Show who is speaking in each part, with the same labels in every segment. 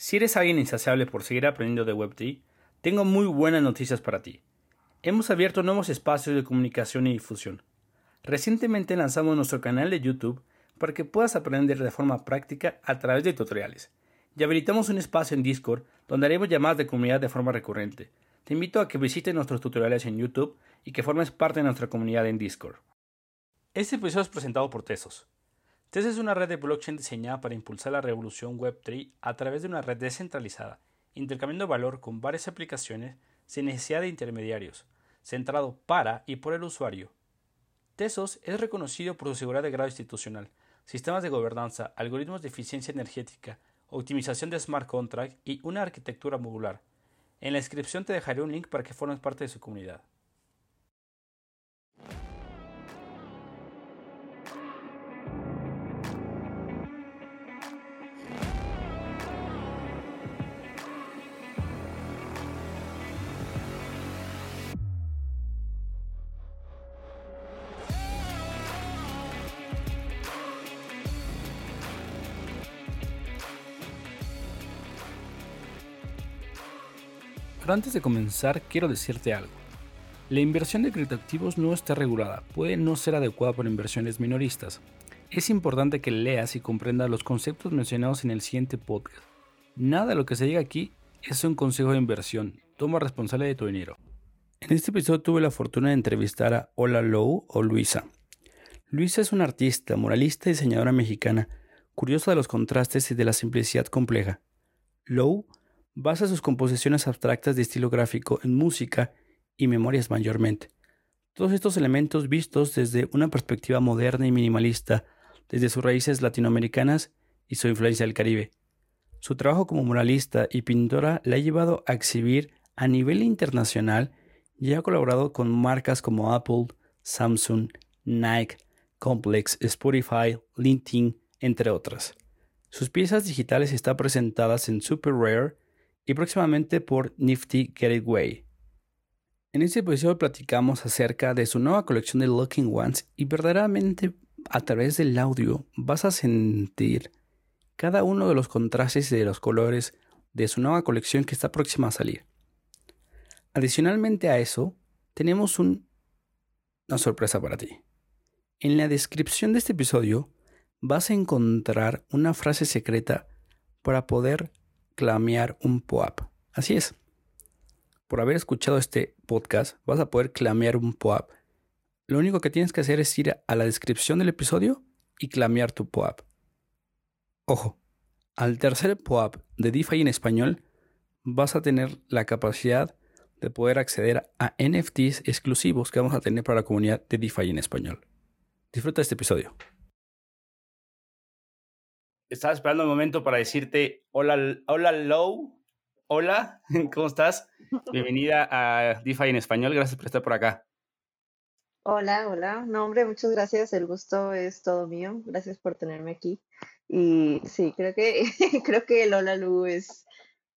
Speaker 1: Si eres alguien insaciable por seguir aprendiendo de Web3, tengo muy buenas noticias para ti. Hemos abierto nuevos espacios de comunicación y difusión. Recientemente lanzamos nuestro canal de YouTube para que puedas aprender de forma práctica a través de tutoriales. Y habilitamos un espacio en Discord donde haremos llamadas de comunidad de forma recurrente. Te invito a que visites nuestros tutoriales en YouTube y que formes parte de nuestra comunidad en Discord. Este episodio es presentado por Tesos. Tesos es una red de blockchain diseñada para impulsar la revolución Web3 a través de una red descentralizada, intercambiando valor con varias aplicaciones sin necesidad de intermediarios, centrado para y por el usuario. Tesos es reconocido por su seguridad de grado institucional, sistemas de gobernanza, algoritmos de eficiencia energética, optimización de smart contract y una arquitectura modular. En la descripción te dejaré un link para que formes parte de su comunidad. Pero antes de comenzar, quiero decirte algo. La inversión de criptoactivos no está regulada, puede no ser adecuada para inversiones minoristas. Es importante que leas y comprendas los conceptos mencionados en el siguiente podcast. Nada de lo que se diga aquí es un consejo de inversión, toma responsable de tu dinero. En este episodio tuve la fortuna de entrevistar a Ola Low o Luisa. Luisa es una artista, moralista y diseñadora mexicana, curiosa de los contrastes y de la simplicidad compleja. Low basa sus composiciones abstractas de estilo gráfico en música y memorias mayormente. Todos estos elementos vistos desde una perspectiva moderna y minimalista, desde sus raíces latinoamericanas y su influencia del Caribe. Su trabajo como muralista y pintora la ha llevado a exhibir a nivel internacional y ha colaborado con marcas como Apple, Samsung, Nike, Complex, Spotify, LinkedIn, entre otras. Sus piezas digitales están presentadas en Super Rare y próximamente por Nifty Gateway. En este episodio platicamos acerca de su nueva colección de Looking Ones y verdaderamente a través del audio vas a sentir cada uno de los contrastes de los colores de su nueva colección que está próxima a salir. Adicionalmente a eso, tenemos una sorpresa para ti. En la descripción de este episodio vas a encontrar una frase secreta para poder clamear un POAP. Así es. Por haber escuchado este podcast, vas a poder clamear un POAP. Lo único que tienes que hacer es ir a la descripción del episodio y clamear tu POAP. Ojo, al tercer POAP de DeFi en español, vas a tener la capacidad de poder acceder a NFTs exclusivos que vamos a tener para la comunidad de DeFi en español. Disfruta este episodio estaba esperando el momento para decirte hola, hola Low, hola, ¿cómo estás? Bienvenida a DeFi en español, gracias por estar por acá.
Speaker 2: Hola, hola, no hombre, muchas gracias, el gusto es todo mío, gracias por tenerme aquí. Y sí, creo que creo que el hola Lu es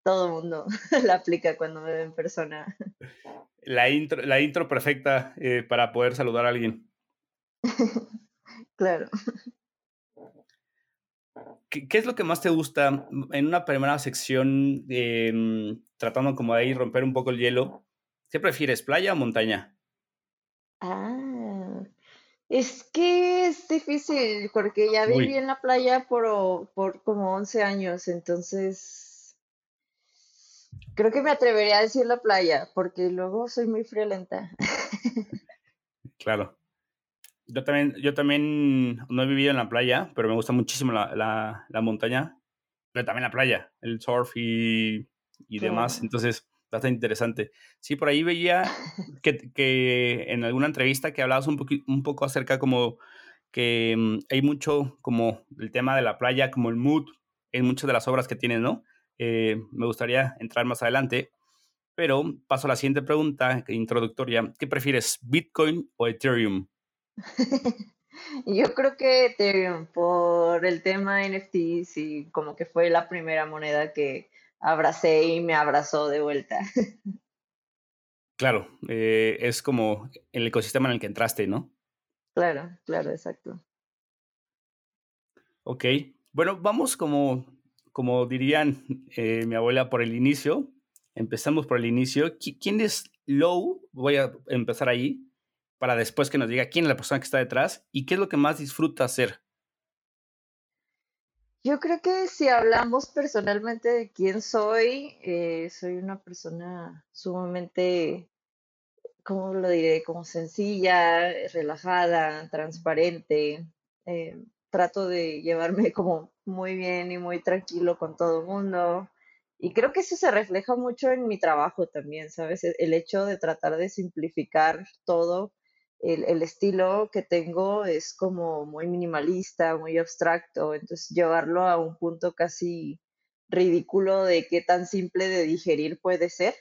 Speaker 2: todo el mundo la aplica cuando me ve en persona.
Speaker 1: La intro, la intro perfecta eh, para poder saludar a alguien.
Speaker 2: claro.
Speaker 1: ¿Qué, es lo que más te gusta en una primera sección, em, tratando como de ahí romper un poco el hielo? ¿Qué prefieres, playa o montaña?
Speaker 2: Ah, es que es difícil porque ya viví en la playa por, por como 11 años, entonces creo que me atrevería a decir la playa porque luego soy muy friolenta.
Speaker 1: Claro. Yo también, yo también no he vivido en la playa, pero me gusta muchísimo la, la, montaña, pero también la playa, el surf y, y demás. Entonces, bastante interesante. Sí, por ahí veía que, que en alguna entrevista que hablabas un, un poco acerca como que mm, hay mucho como el tema de la playa, como el mood en muchas de las obras que tienes, ¿no? Eh, me gustaría entrar más adelante, pero paso a la siguiente pregunta introductoria. ¿Qué prefieres, Bitcoin o Ethereum?
Speaker 2: Yo creo que Ethereum, por el tema NFTs y como que fue la primera moneda que abracé y me abrazó de vuelta.
Speaker 1: Claro, eh, es como el ecosistema en el que entraste, ¿no?
Speaker 2: Claro, claro, exacto.
Speaker 1: Ok, bueno, vamos como como dirían eh, mi abuela, por el inicio. Empezamos por el inicio. ¿Quién es Low? Voy a empezar ahí para después que nos diga quién es la persona que está detrás y qué es lo que más disfruta hacer.
Speaker 2: Yo creo que si hablamos personalmente de quién soy, eh, soy una persona sumamente, ¿cómo lo diré? Como sencilla, relajada, transparente. Eh, trato de llevarme como muy bien y muy tranquilo con todo el mundo. Y creo que eso se refleja mucho en mi trabajo también, ¿sabes? El hecho de tratar de simplificar todo el, estilo que tengo es como muy minimalista, muy abstracto, entonces llevarlo a un punto casi ridículo de qué tan simple de digerir puede ser,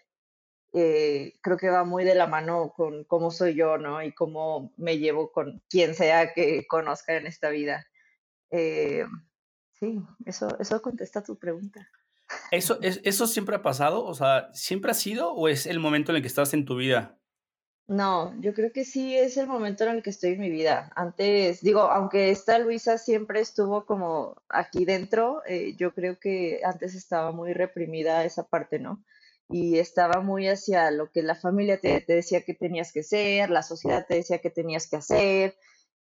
Speaker 2: eh, creo que va muy de la mano con cómo soy yo, ¿no? Y cómo me llevo con quien sea que conozca en esta vida. Eh, sí, eso, eso contesta tu pregunta.
Speaker 1: ¿Eso, es, ¿Eso siempre ha pasado? O sea, ¿siempre ha sido o es el momento en el que estás en tu vida?
Speaker 2: No, yo creo que sí es el momento en el que estoy en mi vida. Antes, digo, aunque esta Luisa siempre estuvo como aquí dentro, eh, yo creo que antes estaba muy reprimida esa parte, ¿no? Y estaba muy hacia lo que la familia te, decía que tenías que ser, la sociedad te decía que tenías que hacer,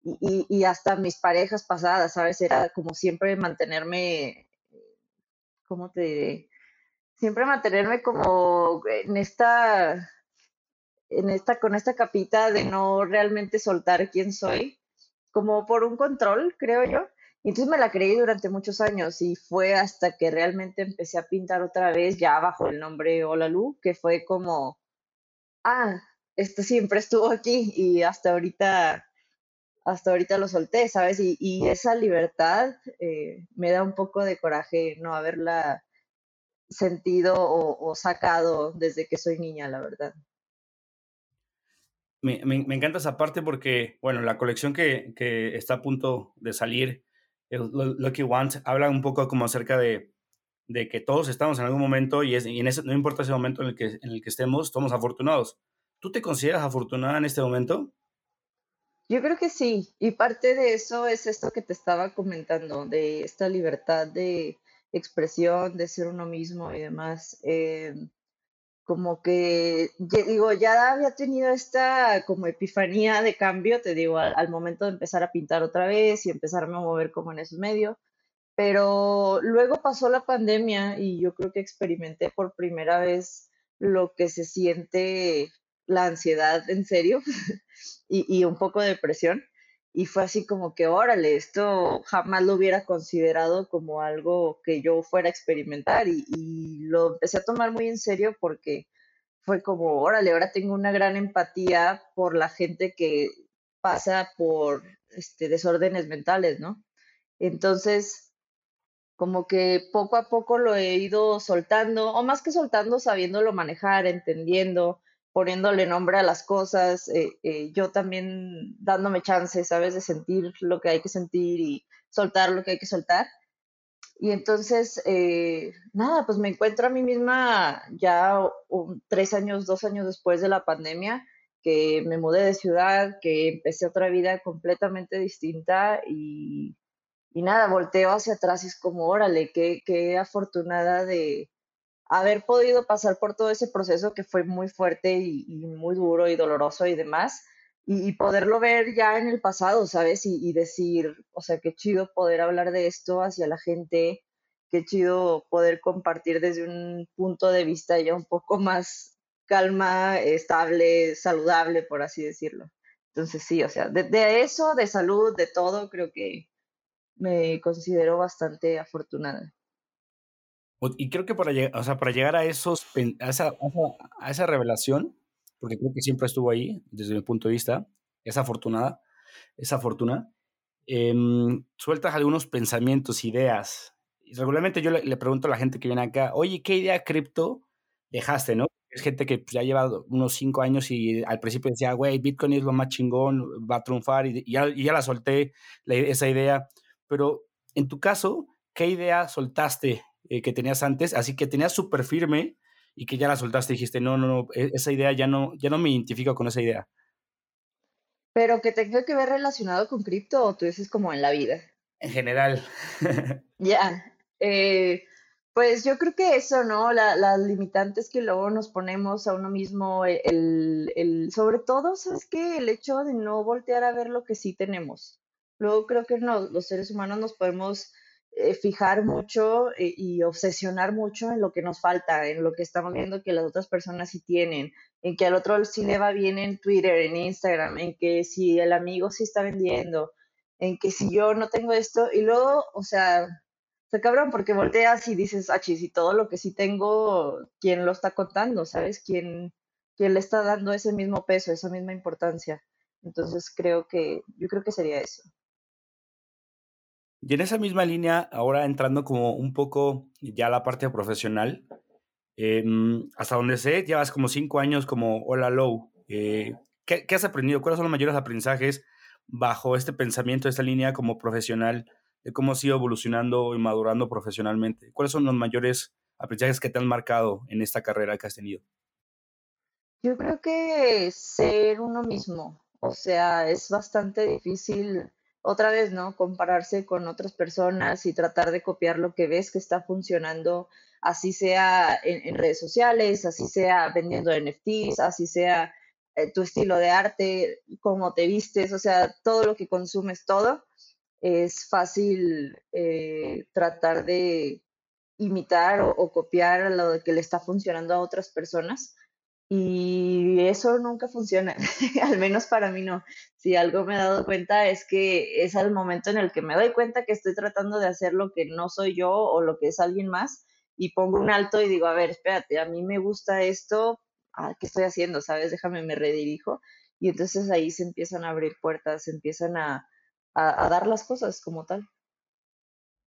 Speaker 2: y, y hasta mis parejas pasadas, ¿sabes? Era como siempre mantenerme, ¿cómo te diré? Siempre mantenerme como en esta en esta, con esta capita de no realmente soltar quién soy, como por un control, creo yo. Y entonces me la creí durante muchos años y fue hasta que realmente empecé a pintar otra vez ya bajo el nombre Hola Lu, que fue como, ah, esto siempre estuvo aquí y hasta ahorita, hasta ahorita lo solté, ¿sabes? Y, esa libertad eh, me da un poco de coraje no haberla sentido o sacado desde que soy niña, la verdad
Speaker 1: me, encanta esa parte porque, bueno, la colección que, está a punto de salir, el Lucky Ones, habla un poco como acerca de, que todos estamos en algún momento y, es, en ese, no importa ese momento en el, que, en el que estemos, somos afortunados. ¿Tú te consideras afortunada en este momento?
Speaker 2: Yo creo que sí, y parte de eso es esto que te estaba comentando, de esta libertad de expresión, de ser uno mismo y demás. Eh, como que, digo, ya había tenido esta como epifanía de cambio, te digo, al, momento de empezar a pintar otra vez y empezarme a mover como en esos medios, pero luego pasó la pandemia y yo creo que experimenté por primera vez lo que se siente la ansiedad en serio y, y un poco de depresión y fue así como que, órale, esto jamás lo hubiera considerado como algo que yo fuera a experimentar y, lo empecé a tomar muy en serio porque fue como, órale, ahora tengo una gran empatía por la gente que pasa por este, desórdenes mentales, ¿no? Entonces, como que poco a poco lo he ido soltando, o más que soltando, sabiéndolo manejar, entendiendo, poniéndole nombre a las cosas, eh, eh, yo también dándome chance, ¿sabes? De sentir lo que hay que sentir y soltar lo que hay que soltar. Y entonces, eh, nada, pues me encuentro a mí misma ya tres años, dos años después de la pandemia, que me mudé de ciudad, que empecé otra vida completamente distinta y, y nada, volteo hacia atrás y es como, órale, qué, qué afortunada de, haber podido pasar por todo ese proceso que fue muy fuerte y, muy duro y doloroso y demás, y, poderlo ver ya en el pasado, ¿sabes? Y, decir, o sea, qué chido poder hablar de esto hacia la gente, qué chido poder compartir desde un punto de vista ya un poco más calma, estable, saludable, por así decirlo. Entonces sí, o sea, de, de eso, de salud, de todo, creo que me considero bastante afortunada.
Speaker 1: Y creo que para, o sea, para llegar a, esos, a, esa, a esa revelación, porque creo que siempre estuvo ahí, desde mi punto de vista, esa afortunada, esa fortuna, em, sueltas algunos pensamientos, ideas. Y regularmente yo le, pregunto a la gente que viene acá, oye, ¿qué idea cripto dejaste, no? Es gente que pues, ya lleva unos cinco años y al principio decía, güey, Bitcoin es lo más chingón, va a triunfar, y, ya, ya, la solté, esa idea. Pero en tu caso, ¿qué idea soltaste eh, que tenías antes, así que tenías súper firme y que ya la soltaste y dijiste, no, no, no, e-, esa idea ya no, ya no me identifico con esa idea.
Speaker 2: Pero que tenga que ver relacionado con cripto o tú dices como en la vida.
Speaker 1: En general.
Speaker 2: ya. Eh, Pues yo creo que eso, ¿no? las limitantes que luego nos ponemos a uno mismo, e, el, el, sobre todo, ¿sabes qué? El hecho de no voltear a ver lo que sí tenemos. Luego creo que los seres humanos nos podemos eh, fijar mucho eh, y obsesionar mucho en lo que nos falta, en lo que estamos viendo que las otras personas sí tienen, en que al otro sí le va bien en Twitter, en Instagram, en que si el amigo sí está vendiendo, en que si yo no tengo esto, y luego, o sea, se cabrón porque volteas y dices, ah, y todo lo que sí tengo, ¿quién lo está contando? ¿Sabes? ¿Quién, quién le está dando ese mismo peso, esa misma importancia? Entonces creo que, yo creo que sería eso.
Speaker 1: Y en esa misma línea, ahora entrando como un poco ya a la parte profesional, em, hasta donde sé, llevas como cinco años como Hola Low. Eh, ¿qué, ¿qué, has aprendido? ¿Cuáles son los mayores aprendizajes bajo este pensamiento, esta línea como profesional de cómo has ido evolucionando y madurando profesionalmente. ¿Cuáles son los mayores aprendizajes que te han marcado en esta carrera que has tenido?
Speaker 2: Yo creo que ser uno mismo, o sea, es bastante difícil, otra vez, ¿no? Compararse con otras personas y tratar de copiar lo que ves que está funcionando, así sea en, en redes sociales, así sea vendiendo NFTs, así sea eh, tu estilo de arte, cómo te vistes, o sea, todo lo que consumes, todo es fácil eh, tratar de imitar o, copiar lo que le está funcionando a otras personas. Y eso nunca funciona, al menos para mí no. Si algo me he dado cuenta es que es al momento en el que me doy cuenta que estoy tratando de hacer lo que no soy yo o lo que es alguien más y pongo un alto y digo, a ver, espérate, a mí me gusta esto, ah, ¿qué estoy haciendo? ¿Sabes? Déjame, me redirijo. Y entonces ahí se empiezan a abrir puertas, se empiezan a, a, dar las cosas como tal.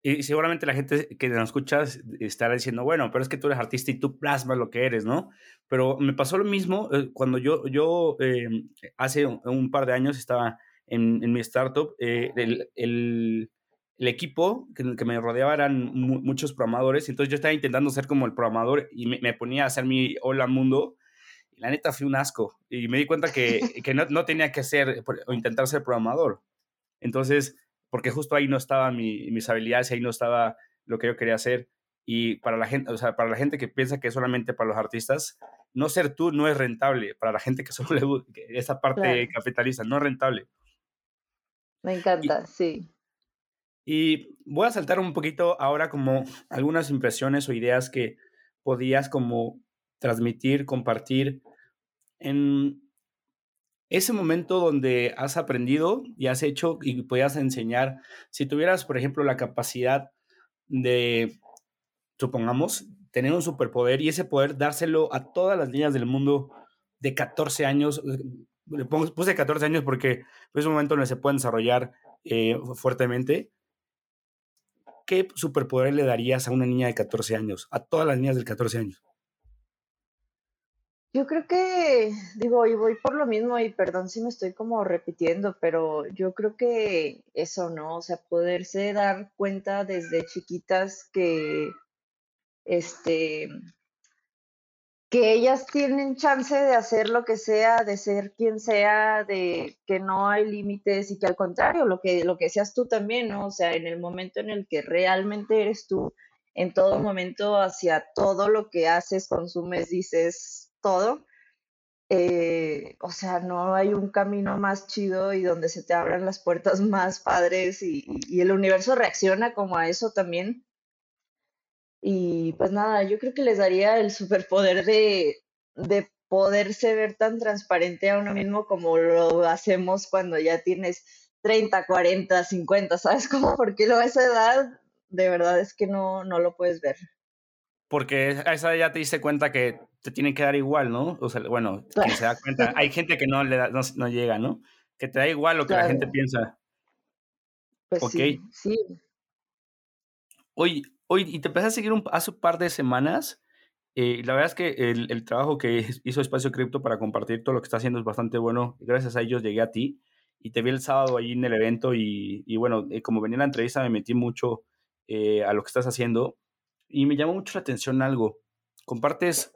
Speaker 1: Y seguramente la gente que nos escucha estará diciendo, bueno, pero es que tú eres artista y tú plasmas lo que eres, ¿no? Pero me pasó lo mismo eh, cuando yo, yo eh, hace un, par de años estaba en, en mi startup, eh, el, el, el, equipo que, que, me rodeaba eran muchos programadores, entonces yo estaba intentando ser como el programador y me, me ponía a hacer mi hola mundo. Y la neta fue un asco y me di cuenta que, que no, no tenía que ser o intentar ser programador entonces, porque justo ahí no estaban mis habilidades, ahí no estaba lo que yo quería hacer. Y para la gente, o sea, para la gente que piensa que es solamente para los artistas, no ser tú no es rentable. Para la gente que solo le gusta esa parte capitalista, no es rentable.
Speaker 2: Me encanta, sí.
Speaker 1: Y voy a saltar un poquito ahora como algunas impresiones o ideas que podías como transmitir, compartir en ese momento donde has aprendido y has hecho y podías enseñar, si tuvieras, por ejemplo, la capacidad de, supongamos, tener un superpoder y ese poder dárselo a todas las niñas del mundo de 14 años, le puse 14 años porque es un momento donde se pueden desarrollar eh, fuertemente. ¿Qué superpoder le darías a una niña de 14 años? A todas las niñas de 14 años.
Speaker 2: Yo creo que, digo, y voy por lo mismo, y perdón si me estoy como repitiendo, pero yo creo que eso, ¿no? O sea, poderse dar cuenta desde chiquitas que, este, que ellas tienen chance de hacer lo que sea, de ser quien sea, de que no hay límites y que al contrario, lo que, lo que seas tú también, ¿no? O sea, en el momento en el que realmente eres tú, en todo momento, hacia todo lo que haces, consumes, dices, todo. Eh, o sea, no hay un camino más chido y donde se te abran las puertas más padres y, el universo reacciona como a eso también. Y pues nada, yo creo que les daría el superpoder de, de poderse ver tan transparente a uno mismo como lo hacemos cuando ya tienes 30, 40, 50, ¿sabes cómo? Porque a esa edad de verdad es que no, no lo puedes ver
Speaker 1: porque a esa ya te diste cuenta que te tiene que dar igual, ¿no? O sea, bueno, se da cuenta. Hay gente que no le da, no, llega, ¿no? Que te da igual lo que la gente piensa.
Speaker 2: Pues sí, sí.
Speaker 1: Hoy, hoy, y te empecé a seguir un, hace un par de semanas. Eh, la verdad es que el, el, trabajo que hizo Espacio Cripto para compartir todo lo que está haciendo es bastante bueno. Gracias a ellos llegué a ti y te vi el sábado ahí en el evento y, y bueno, eh, como venía la entrevista me metí mucho eh, a lo que estás haciendo y me llamó mucho la atención algo. Compartes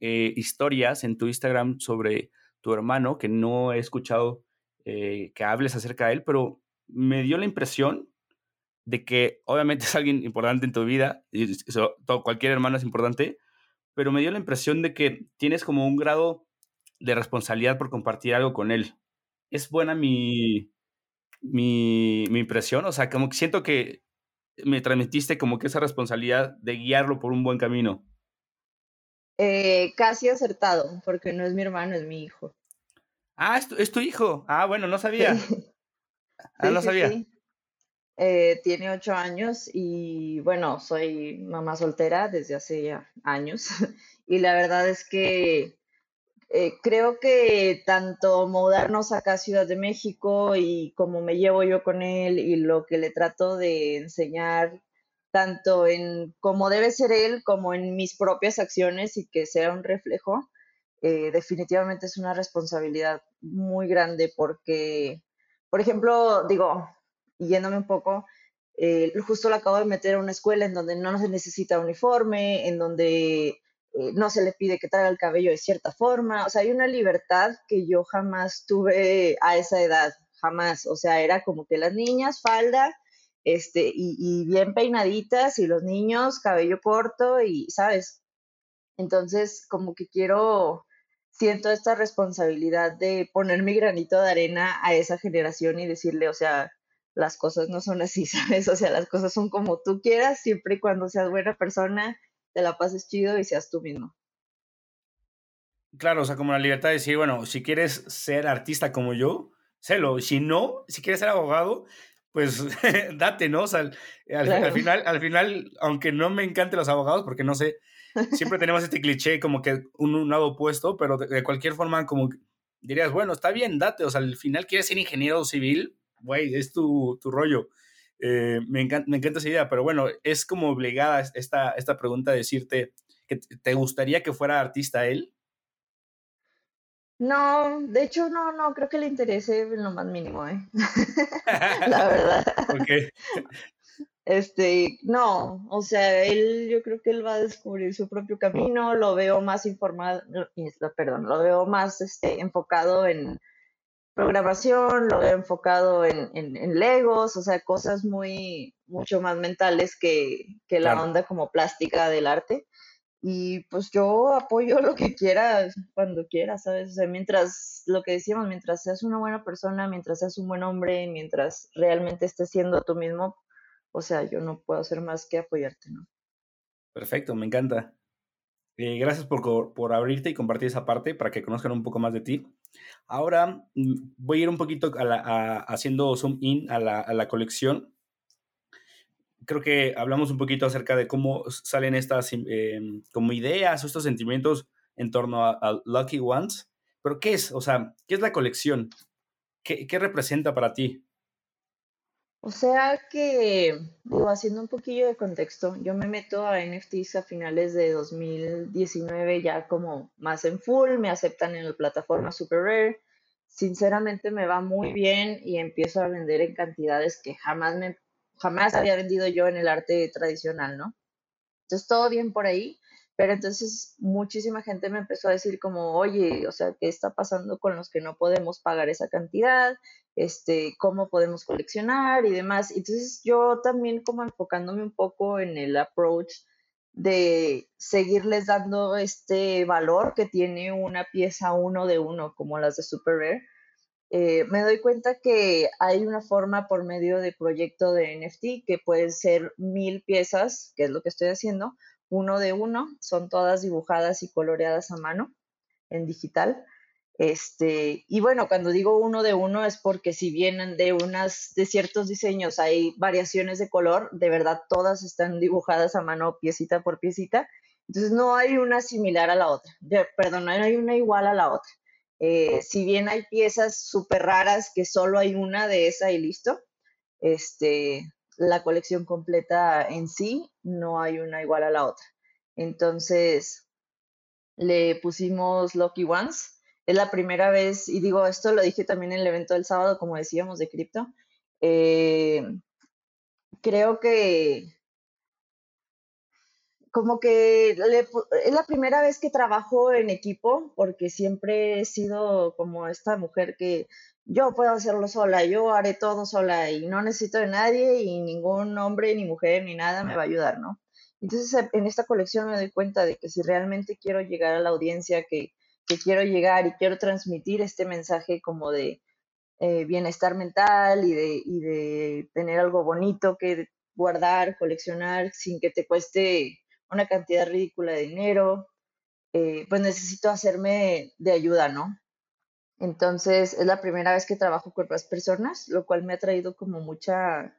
Speaker 1: eh, historias en tu Instagram sobre tu hermano, que no he escuchado eh, que hables acerca de él, pero me dio la impresión de que obviamente es alguien importante en tu vida, y cualquier hermano es importante, pero me dio la impresión de que tienes como un grado de responsabilidad por compartir algo con él. ¿Es buena mi, mi, mi impresión? O sea, como que siento que me transmitiste como que esa responsabilidad de guiarlo por un buen camino.
Speaker 2: Eh, casi acertado, porque no es mi hermano, es mi hijo.
Speaker 1: Ah, es tu, hijo. Ah, bueno, no sabía. ah, no sabía.
Speaker 2: Eh, tiene ocho años y bueno, soy mamá soltera desde hace ya años y la verdad es que eh, creo que tanto mudarnos acá a Ciudad de México y cómo me llevo yo con él y lo que le trato de enseñar tanto en cómo debe ser él como en mis propias acciones y que sea un reflejo, eh, definitivamente es una responsabilidad muy grande porque, por ejemplo, digo, yéndome un poco, eh, justo lo acabo de meter a una escuela en donde no se necesita uniforme, en donde eh, no se le pide que traiga el cabello de cierta forma, o sea, hay una libertad que yo jamás tuve a esa edad, jamás, o sea, era como que las niñas falda, este, y, y bien peinaditas, y los niños cabello corto, y, ¿sabes? Entonces, como que quiero, siento esta responsabilidad de poner mi granito de arena a esa generación y decirle, o sea, las cosas no son así, ¿sabes? O sea, las cosas son como tú quieras, siempre y cuando seas buena persona, te la pases chido y seas tú mismo.
Speaker 1: Claro, o sea, como la libertad de decir, bueno, si quieres ser artista como yo, sélo. Si no, si quieres ser abogado, pues date, ¿no? O sea, al, final, al final, aunque no me encanten los abogados, porque no sé, siempre tenemos este cliché como que un, lado opuesto, pero de, cualquier forma, como dirías, bueno, está bien, date. O sea, al final quieres ser ingeniero civil, güey, es tu, tu rollo. Eh, me, encanta, me encanta esa idea, pero bueno, es como obligada esta, esta pregunta de decirte que te gustaría que fuera artista él.
Speaker 2: No, de hecho no, no, creo que le interese en lo más mínimo, ¿eh? La verdad.
Speaker 1: Ok.
Speaker 2: Este, no, o sea, él, yo creo que él va a descubrir su propio camino, lo veo más informado, perdón, lo veo más este, enfocado en, programación, lo veo enfocado en, en, Legos, o sea, cosas muy, mucho más mentales que, que la onda como plástica del arte. Y pues yo apoyo lo que quieras, cuando quieras, ¿sabes? O sea, mientras, lo que decíamos, mientras seas una buena persona, mientras seas un buen hombre, mientras realmente estés siendo tú mismo, o sea, yo no puedo hacer más que apoyarte, ¿no?
Speaker 1: Perfecto, me encanta. Eh, gracias por, por, abrirte y compartir esa parte para que conozcan un poco más de ti. Ahora mm, voy a ir un poquito haciendo zoom in a la, a la, colección. Creo que hablamos un poquito acerca de cómo salen estas em, como ideas o estos sentimientos en torno a, Lucky Ones. Pero ¿qué es? O sea, ¿qué es la colección? ¿Qué, qué representa para ti?
Speaker 2: O sea que, digo, haciendo un poquillo de contexto, yo me meto a NFTs a finales de 2019 ya como más en full, me aceptan en la plataforma Super Rare. Sinceramente me va muy bien y empiezo a vender en cantidades que jamás me jamás había vendido yo en el arte tradicional, ¿no? Entonces todo bien por ahí, pero entonces muchísima gente me empezó a decir como, oye, o sea, ¿qué está pasando con los que no podemos pagar esa cantidad? Este, ¿Cómo podemos coleccionar y demás? Entonces yo también como enfocándome un poco en el approach de seguirles dando este valor que tiene una pieza uno de uno como las de Super Rare. Eh, me doy cuenta que hay una forma por medio de proyecto de NFT que pueden ser mil piezas, que es lo que estoy haciendo, uno de uno, son todas dibujadas y coloreadas a mano en digital. Este, y bueno, cuando digo uno de uno es porque si vienen de unas de ciertos diseños hay variaciones de color, de verdad todas están dibujadas a mano piecita por piecita. Entonces no hay una similar a la otra. perdón, no hay una igual a la otra. Eh, si bien hay piezas súper raras que solo hay una de esa y listo, este, la colección completa en sí, no hay una igual a la otra. Entonces, le pusimos Lucky Ones. Es la primera vez, y digo, esto lo dije también en el evento del sábado, como decíamos, de cripto. Eh, creo que como que es la primera vez que trabajo en equipo, porque siempre he sido como esta mujer que yo puedo hacerlo sola, yo haré todo sola y no necesito de nadie y ningún hombre ni mujer ni nada me va a ayudar, ¿no? Entonces en esta colección me doy cuenta de que si realmente quiero llegar a la audiencia que, quiero llegar y quiero transmitir este mensaje como de eh, bienestar mental y de, y de tener algo bonito que guardar, coleccionar sin que te cueste una cantidad ridícula de dinero, eh, pues necesito hacerme de ayuda, ¿no? Entonces, es la primera vez que trabajo con más personas, lo cual me ha traído como mucha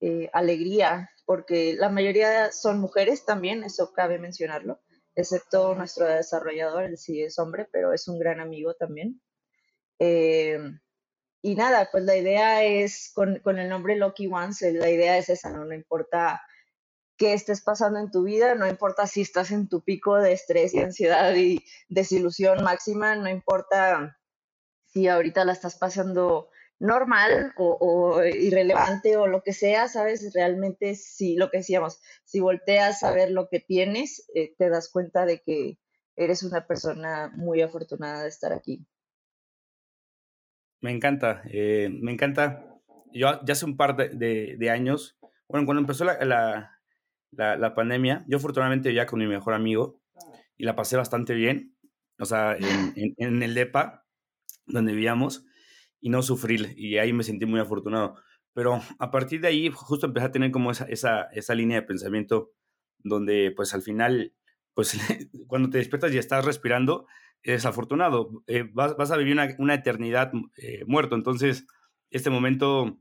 Speaker 2: eh, alegría, porque la mayoría son mujeres también, eso cabe mencionarlo, excepto nuestro desarrollador, él sí es hombre, pero es un gran amigo también. Eh, y nada, pues la idea es, con, el nombre Lucky Ones, la idea es esa, ¿no? No importa qué estés pasando en tu vida, no importa si estás en tu pico de estrés y ansiedad y desilusión máxima, no importa si ahorita la estás pasando normal o, irrelevante o lo que sea, ¿sabes? Realmente si lo que decíamos, si volteas a ver lo que tienes, eh, te das cuenta de que eres una persona muy afortunada de estar aquí.
Speaker 1: Me encanta, eh, me encanta. Yo ya hace un par de, años, bueno, cuando empezó la, la, pandemia, yo afortunadamente ya con mi mejor amigo y la pasé bastante bien, o sea, en, en el DEPA, donde vivíamos y no sufrir. Y ahí me sentí muy afortunado. Pero a partir de ahí justo empecé a tener como esa, esa, esa línea de pensamiento donde pues al final, pues cuando te despiertas y estás respirando, eres afortunado. Eh, vas, vas, a vivir una, una eternidad eh, muerto. Entonces, este momento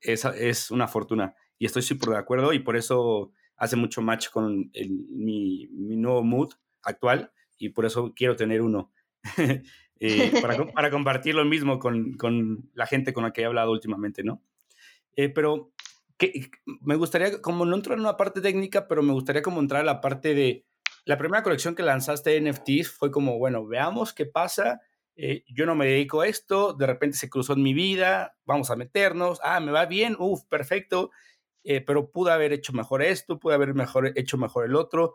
Speaker 1: es, es una fortuna. Y estoy súper de acuerdo y por eso hace mucho match con mi, mi nuevo mood actual y por eso quiero tener uno. Eh, para, para, compartir lo mismo con, con, la gente con la que he hablado últimamente, ¿no? Eh, pero que, me gustaría, como no entrar en una parte técnica, pero me gustaría como entrar a la parte de la primera colección que lanzaste de NFTs fue como, bueno, veamos qué pasa. Eh, yo no me dedico a esto, de repente se cruzó en mi vida, vamos a meternos, ah, me va bien, uff, perfecto, pero pude haber hecho mejor esto, pude haber mejor, hecho mejor el otro.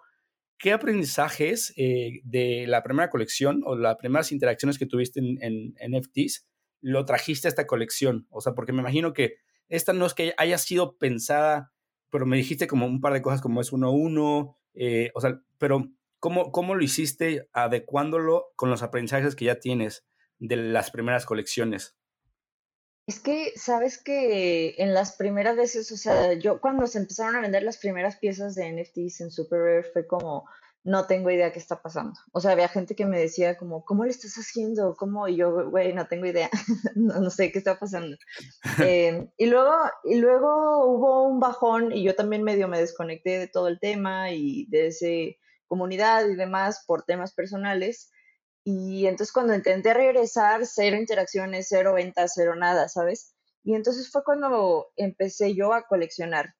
Speaker 1: ¿Qué aprendizajes eh, de la primera colección o las primeras interacciones que tuviste en, en, NFTs lo trajiste a esta colección? O sea, porque me imagino que esta no es que haya sido pensada, pero me dijiste como un par de cosas como es uno uno, eh, o sea, pero ¿cómo, ¿cómo lo hiciste adecuándolo con los aprendizajes que ya tienes de las primeras colecciones?
Speaker 2: Es que, sabes que en las primeras veces, o sea, yo cuando se empezaron a vender las primeras piezas de NFTs en Super Rare fue como, no tengo idea qué está pasando. O sea, había gente que me decía como, ¿cómo le estás haciendo? ¿Cómo? Y yo, güey, no tengo idea, no, sé qué está pasando. Em, y, luego, y luego hubo un bajón y yo también medio me desconecté de todo el tema y de esa comunidad y demás por temas personales. Y entonces cuando intenté regresar, cero interacciones, cero ventas, cero nada, ¿sabes? Y entonces fue cuando empecé yo a coleccionar.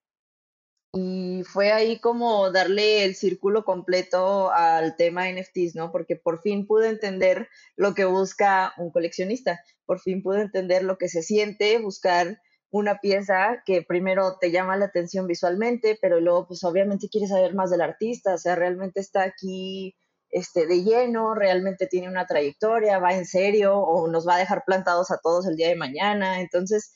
Speaker 2: Y fue ahí como darle el círculo completo al tema NFTs, ¿no? Porque por fin pude entender lo que busca un coleccionista, por fin pude entender lo que se siente buscar una pieza que primero te llama la atención visualmente, pero luego pues obviamente quieres saber más del artista, o sea, realmente está aquí este, de lleno, realmente tiene una trayectoria, va en serio o nos va a dejar plantados a todos el día de mañana. Entonces,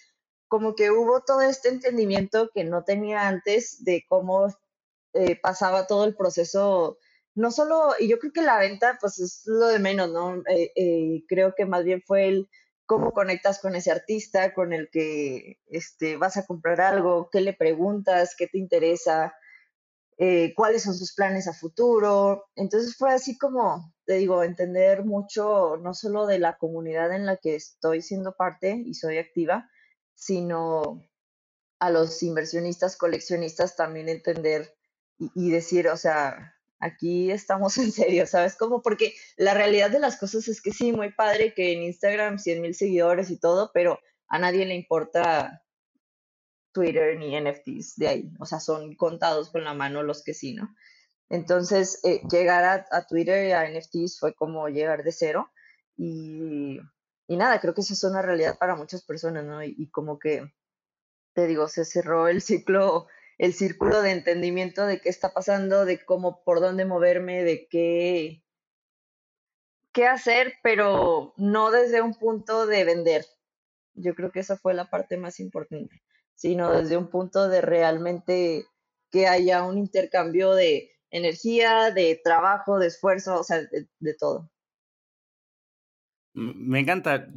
Speaker 2: como que hubo todo este entendimiento que no tenía antes de cómo eh, pasaba todo el proceso, no solo, y yo creo que la venta, pues es lo de menos, ¿no? Eh, eh, creo que más bien fue el cómo conectas con ese artista, con el que este, vas a comprar algo, qué le preguntas, qué te interesa, eh, cuáles son sus planes a futuro. Entonces fue así como, te digo, entender mucho, no solo de la comunidad en la que estoy siendo parte y soy activa, sino a los inversionistas, coleccionistas también entender y, decir, o sea, aquí estamos en serio, ¿sabes? Como porque la realidad de las cosas es que sí, muy padre que en Instagram 100 mil seguidores y todo, pero a nadie le importa Twitter ni NFTs de ahí. O sea, son contados con la mano los que sí, ¿no? Entonces, eh, llegar a, Twitter y a NFTs fue como llegar de cero. Y, nada, creo que eso es una realidad para muchas personas, ¿no? Y, como que, te digo, se cerró el ciclo, el círculo de entendimiento de qué está pasando, de cómo, por dónde moverme, de qué, qué hacer, pero no desde un punto de vender, Yo creo que esa fue la parte más importante, sino desde un punto de realmente que haya un intercambio de energía, de trabajo, de esfuerzo, o sea, de, todo.
Speaker 1: Me encanta.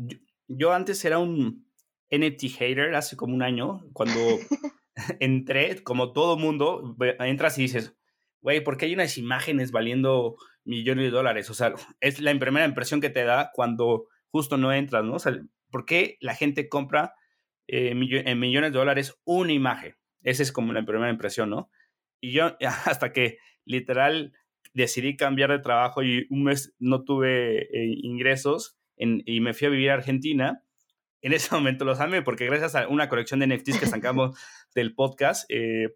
Speaker 1: Yo, antes era un NFT hater hace como un año, cuando entré, como todo mundo, entras y dices, güey, ¿por qué hay unas imágenes valiendo millones de dólares? O sea, es la primera impresión que te da cuando justo no entras, ¿no? O sea, ¿por qué la gente compra eh, en millones de dólares una imagen? Esa es como la primera impresión, ¿no? Y yo, hasta que literal decidí cambiar de trabajo y un mes no tuve eh, ingresos y me fui a vivir a Argentina, en ese momento los amé porque gracias a una colección de NFTs que sacamos del podcast, eh,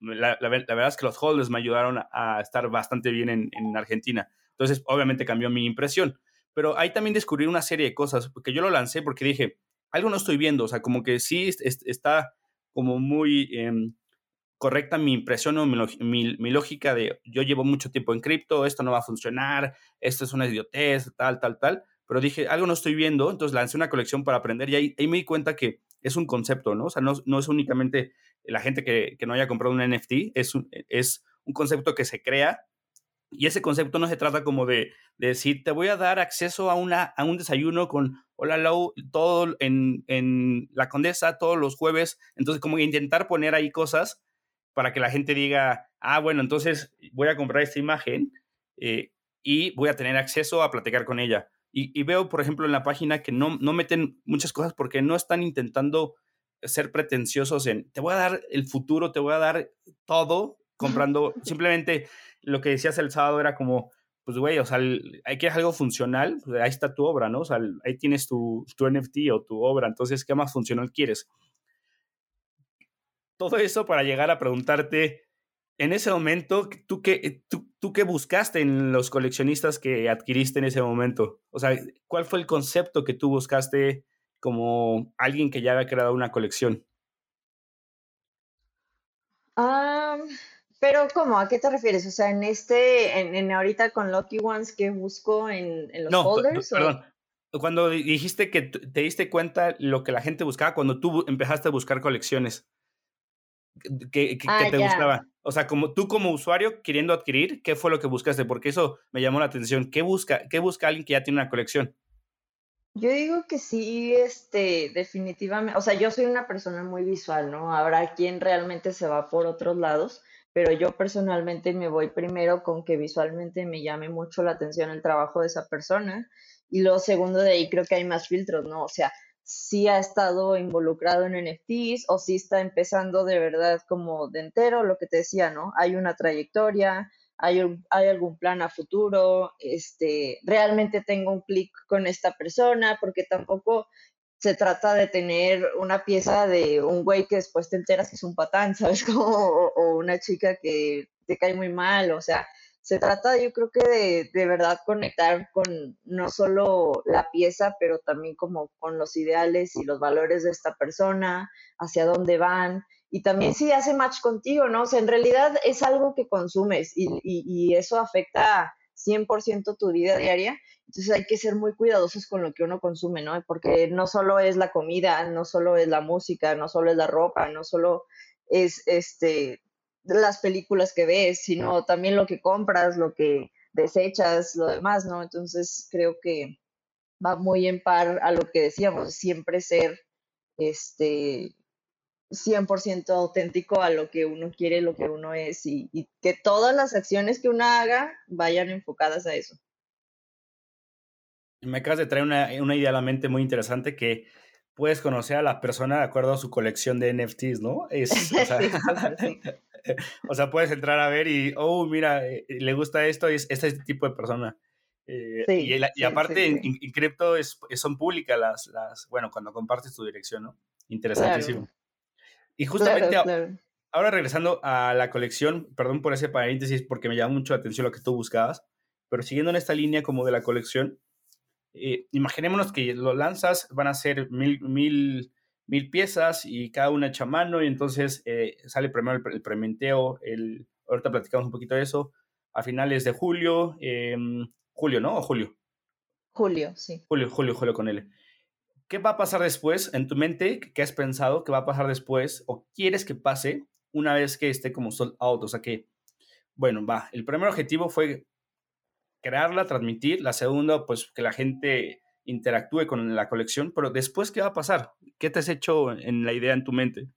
Speaker 1: la, verdad es que los holders me ayudaron a, estar bastante bien en, en, Argentina. Entonces, obviamente cambió mi impresión. Pero ahí también descubrí una serie de cosas, porque yo lo lancé porque dije, algo no estoy viendo, o sea, como que sí está como muy em, correcta mi impresión o mi, lógica de yo llevo mucho tiempo en cripto, esto no va a funcionar, esto es una idiotez, tal, tal, tal. Pero dije, algo no estoy viendo, entonces lancé una colección para aprender y ahí, me di cuenta que es un concepto, ¿no? O sea, no, no es únicamente la gente que, no haya comprado un NFT, es un, es un concepto que se crea y ese concepto no se trata como de, decir, te voy a dar acceso a, una, a un desayuno con Hola Low, todo en, en la Condesa, todos los jueves. Entonces, como intentar poner ahí cosas para que la gente diga, ah, bueno, entonces voy a comprar esta imagen eh, y voy a tener acceso a platicar con ella. Y, veo, por ejemplo, en la página que no, no meten muchas cosas porque no están intentando ser pretenciosos en, te voy a dar el futuro, te voy a dar todo comprando, simplemente lo que decías el sábado era como, pues güey, o sea, hay que algo funcional, pues, ahí está tu obra, ¿no? O sea, ahí tienes tu, tu NFT o tu obra, entonces, ¿qué más funcional quieres? Todo eso para llegar a preguntarte, en ese momento, ¿tú qué, tú, tú qué buscaste en los coleccionistas que adquiriste en ese momento? O sea, ¿cuál fue el concepto que tú buscaste como alguien que ya había creado una colección?
Speaker 2: Ah... Pero, ¿cómo? ¿A qué te refieres? O sea, en este, en, ahorita con Lucky Ones que busco en, en los no, folders.
Speaker 1: Perdón. Cuando dijiste que te diste cuenta lo que la gente buscaba cuando tú empezaste a buscar colecciones. ¿Qué, ah, te gustaba? O sea, como tú como usuario queriendo adquirir, ¿qué fue lo que buscaste? Porque eso me llamó la atención. ¿Qué busca, qué busca alguien que ya tiene una colección?
Speaker 2: Yo digo que sí, este, definitivamente, o sea, yo soy una persona muy visual, ¿no? Habrá quien realmente se va por otros lados, pero yo personalmente me voy primero con que visualmente me llame mucho la atención el trabajo de esa persona y lo segundo de ahí creo que hay más filtros, ¿no? O sea, si ha estado involucrado en NFTs o si está empezando de verdad como de entero, lo que te decía, ¿no? Hay una trayectoria, hay, hay algún plan a futuro, este, realmente tengo un clic con esta persona, porque tampoco se trata de tener una pieza de un güey que después te enteras que es un patán, ¿sabes? Como, o, una chica que te cae muy mal, o sea, se trata yo creo que de, de verdad conectar con no solo la pieza, pero también como con los ideales y los valores de esta persona, hacia dónde van, y también si hace match contigo, ¿no? O sea, en realidad es algo que consumes y, y, y eso afecta 100% tu vida diaria entonces hay que ser muy cuidadosos con lo que uno consume, ¿no? Porque no solo es la comida, no solo es la música, no solo es la ropa, no solo es este las películas que ves, sino también lo que compras, lo que desechas, lo demás, ¿no? Entonces creo que va muy en par a lo que decíamos, siempre ser este 100% auténtico a lo que uno quiere, lo que uno es y, y que todas las acciones que uno haga vayan enfocadas a eso.
Speaker 1: Me acabas de traer una, una idea a la mente muy interesante que puedes conocer a la persona de acuerdo a su colección de NFTs, ¿no? Es, o, sea, puedes entrar a ver y, oh, mira, eh, le gusta esto, es, este tipo de persona. Eh, y, aparte, en, cripto es, son públicas las, las, bueno, cuando compartes tu dirección, ¿no? Interesantísimo. Y justamente ahora regresando a la colección, perdón por ese paréntesis porque me llama mucho la atención lo que tú buscabas, pero siguiendo en esta línea como de la colección, eh, imaginémonos que lo lanzas, van a ser mil, mil, mil piezas y cada una hecha a mano y entonces eh, sale primero el, prementeo, el, ahorita platicamos un poquito de eso, a finales de julio, em, julio, ¿no? ¿O julio?
Speaker 2: Julio, sí.
Speaker 1: Julio, julio, julio con él. ¿Qué va a pasar después en tu mente? ¿Qué has pensado que va a pasar después o quieres que pase una vez que esté como sold out? O sea que, bueno, va, el primer objetivo fue crearla, transmitir, la segunda, pues que la gente interactúe con la colección, pero después, ¿qué va a pasar? ¿Qué te has hecho en la idea en tu mente?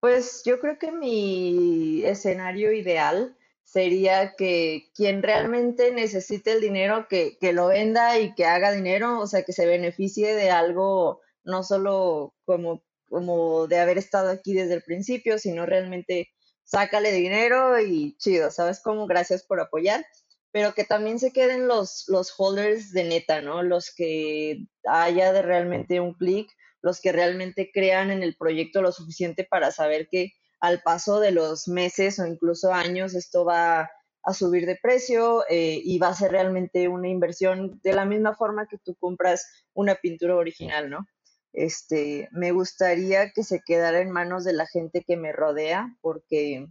Speaker 2: Pues yo creo que mi escenario ideal sería que quien realmente necesite el dinero, que, que lo venda y que haga dinero, o sea, que se beneficie de algo, no solo como, como de haber estado aquí desde el principio, sino realmente sácale dinero y chido, ¿sabes? Como gracias por apoyar, pero que también se queden los, los holders de neta, ¿no? Los que haya de realmente un clic, los que realmente crean en el proyecto lo suficiente para saber que al paso de los meses o incluso años esto va a subir de precio eh, y va a ser realmente una inversión de la misma forma que tú compras una pintura original, ¿no? Este, me gustaría que se quedara en manos de la gente que me rodea porque